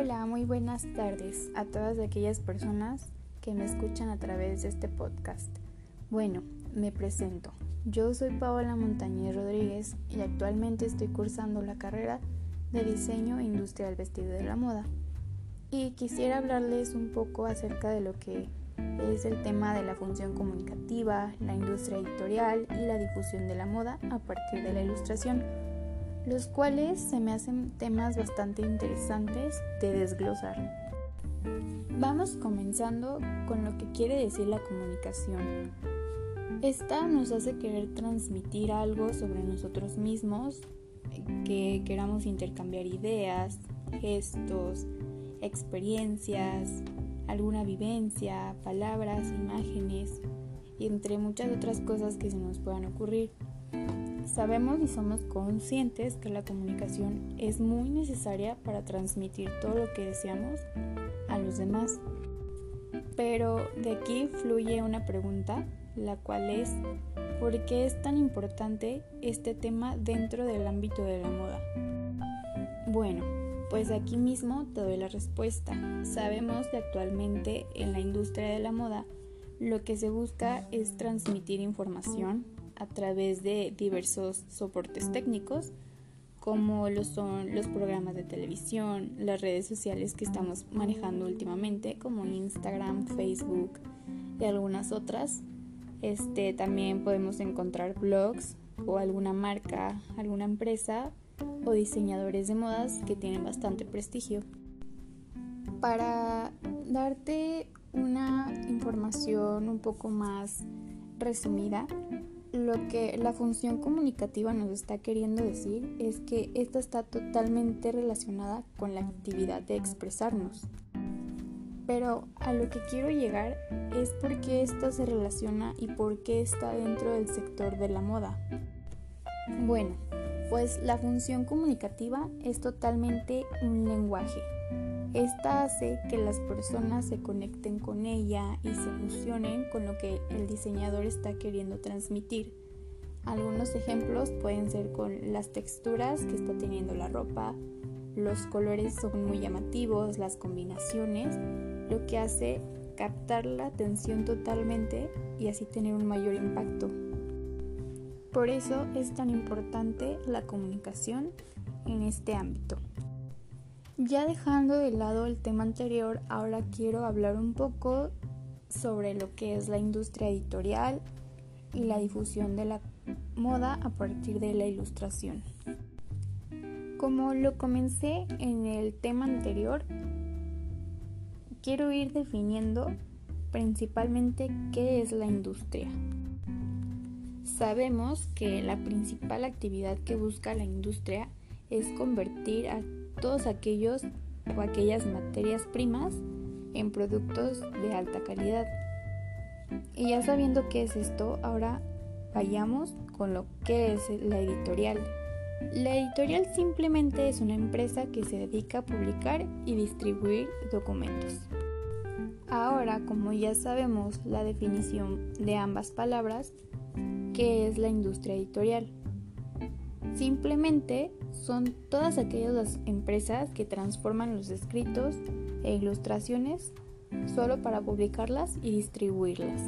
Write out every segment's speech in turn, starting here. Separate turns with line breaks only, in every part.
Hola, muy buenas tardes a todas aquellas personas que me escuchan a través de este podcast. Bueno, me presento. Yo soy Paola Montañez Rodríguez y actualmente estoy cursando la carrera de diseño industria del vestido de la moda. Y quisiera hablarles un poco acerca de lo que es el tema de la función comunicativa, la industria editorial y la difusión de la moda a partir de la ilustración los cuales se me hacen temas bastante interesantes de desglosar. Vamos comenzando con lo que quiere decir la comunicación. Esta nos hace querer transmitir algo sobre nosotros mismos, que queramos intercambiar ideas, gestos, experiencias, alguna vivencia, palabras, imágenes y entre muchas otras cosas que se nos puedan ocurrir. Sabemos y somos conscientes que la comunicación es muy necesaria para transmitir todo lo que deseamos a los demás. Pero de aquí fluye una pregunta, la cual es, ¿por qué es tan importante este tema dentro del ámbito de la moda? Bueno, pues aquí mismo te doy la respuesta. Sabemos que actualmente en la industria de la moda lo que se busca es transmitir información, a través de diversos soportes técnicos como lo son los programas de televisión, las redes sociales que estamos manejando últimamente como Instagram, Facebook y algunas otras. Este, también podemos encontrar blogs o alguna marca, alguna empresa o diseñadores de modas que tienen bastante prestigio. Para darte una información un poco más resumida, lo que la función comunicativa nos está queriendo decir es que esta está totalmente relacionada con la actividad de expresarnos. Pero a lo que quiero llegar es por qué esto se relaciona y por qué está dentro del sector de la moda. Bueno, pues la función comunicativa es totalmente un lenguaje. Esta hace que las personas se conecten con ella y se emocionen con lo que el diseñador está queriendo transmitir. Algunos ejemplos pueden ser con las texturas que está teniendo la ropa, los colores son muy llamativos, las combinaciones, lo que hace captar la atención totalmente y así tener un mayor impacto. Por eso es tan importante la comunicación en este ámbito. Ya dejando de lado el tema anterior, ahora quiero hablar un poco sobre lo que es la industria editorial y la difusión de la moda a partir de la ilustración. Como lo comencé en el tema anterior, quiero ir definiendo principalmente qué es la industria. Sabemos que la principal actividad que busca la industria es convertir a todos aquellos o aquellas materias primas en productos de alta calidad. Y ya sabiendo qué es esto, ahora vayamos con lo que es la editorial. La editorial simplemente es una empresa que se dedica a publicar y distribuir documentos. Ahora, como ya sabemos la definición de ambas palabras, ¿qué es la industria editorial? Simplemente son todas aquellas empresas que transforman los escritos e ilustraciones solo para publicarlas y distribuirlas.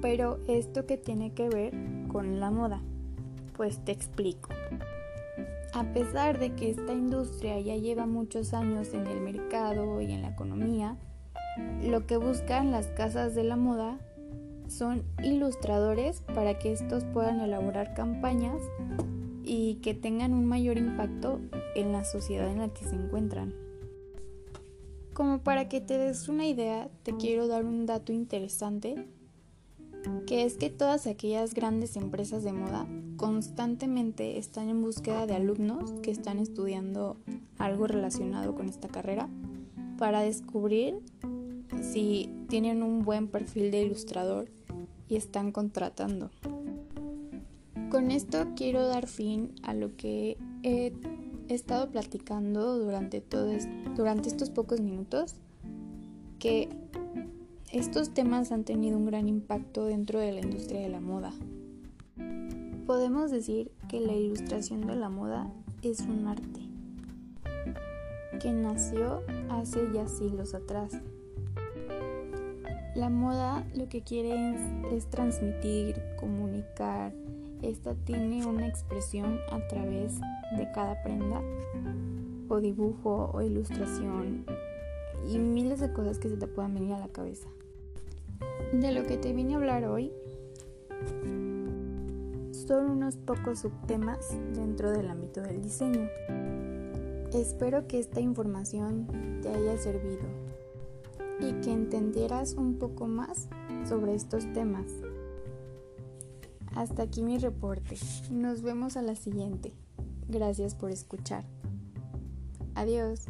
Pero esto que tiene que ver con la moda, pues te explico. A pesar de que esta industria ya lleva muchos años en el mercado y en la economía, lo que buscan las casas de la moda son ilustradores para que estos puedan elaborar campañas y que tengan un mayor impacto en la sociedad en la que se encuentran. Como para que te des una idea, te quiero dar un dato interesante, que es que todas aquellas grandes empresas de moda constantemente están en búsqueda de alumnos que están estudiando algo relacionado con esta carrera para descubrir si tienen un buen perfil de ilustrador y están contratando. Con esto quiero dar fin a lo que he estado platicando durante, durante estos pocos minutos, que estos temas han tenido un gran impacto dentro de la industria de la moda. Podemos decir que la ilustración de la moda es un arte. que nació hace ya siglos atrás. La moda lo que quiere es, transmitir, comunicar. Esta tiene una expresión a través de cada prenda o dibujo o ilustración y miles de cosas que se te puedan venir a la cabeza. De lo que te vine a hablar hoy son unos pocos subtemas dentro del ámbito del diseño. Espero que esta información te haya servido y que entendieras un poco más sobre estos temas. Hasta aquí mi reporte. Nos vemos a la siguiente. Gracias por escuchar. Adiós.